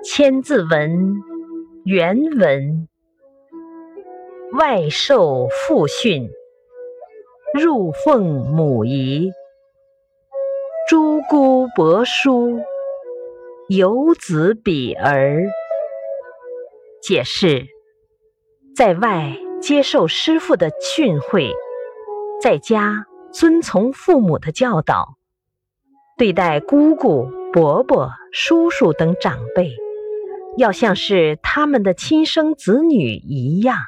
《千字文》原文：外受父训，入奉母仪。诸姑伯叔，游子比儿。解释：在外接受师父的训诲，在家遵从父母的教导，对待姑姑、伯伯、叔叔等长辈。要像是他们的亲生子女一样。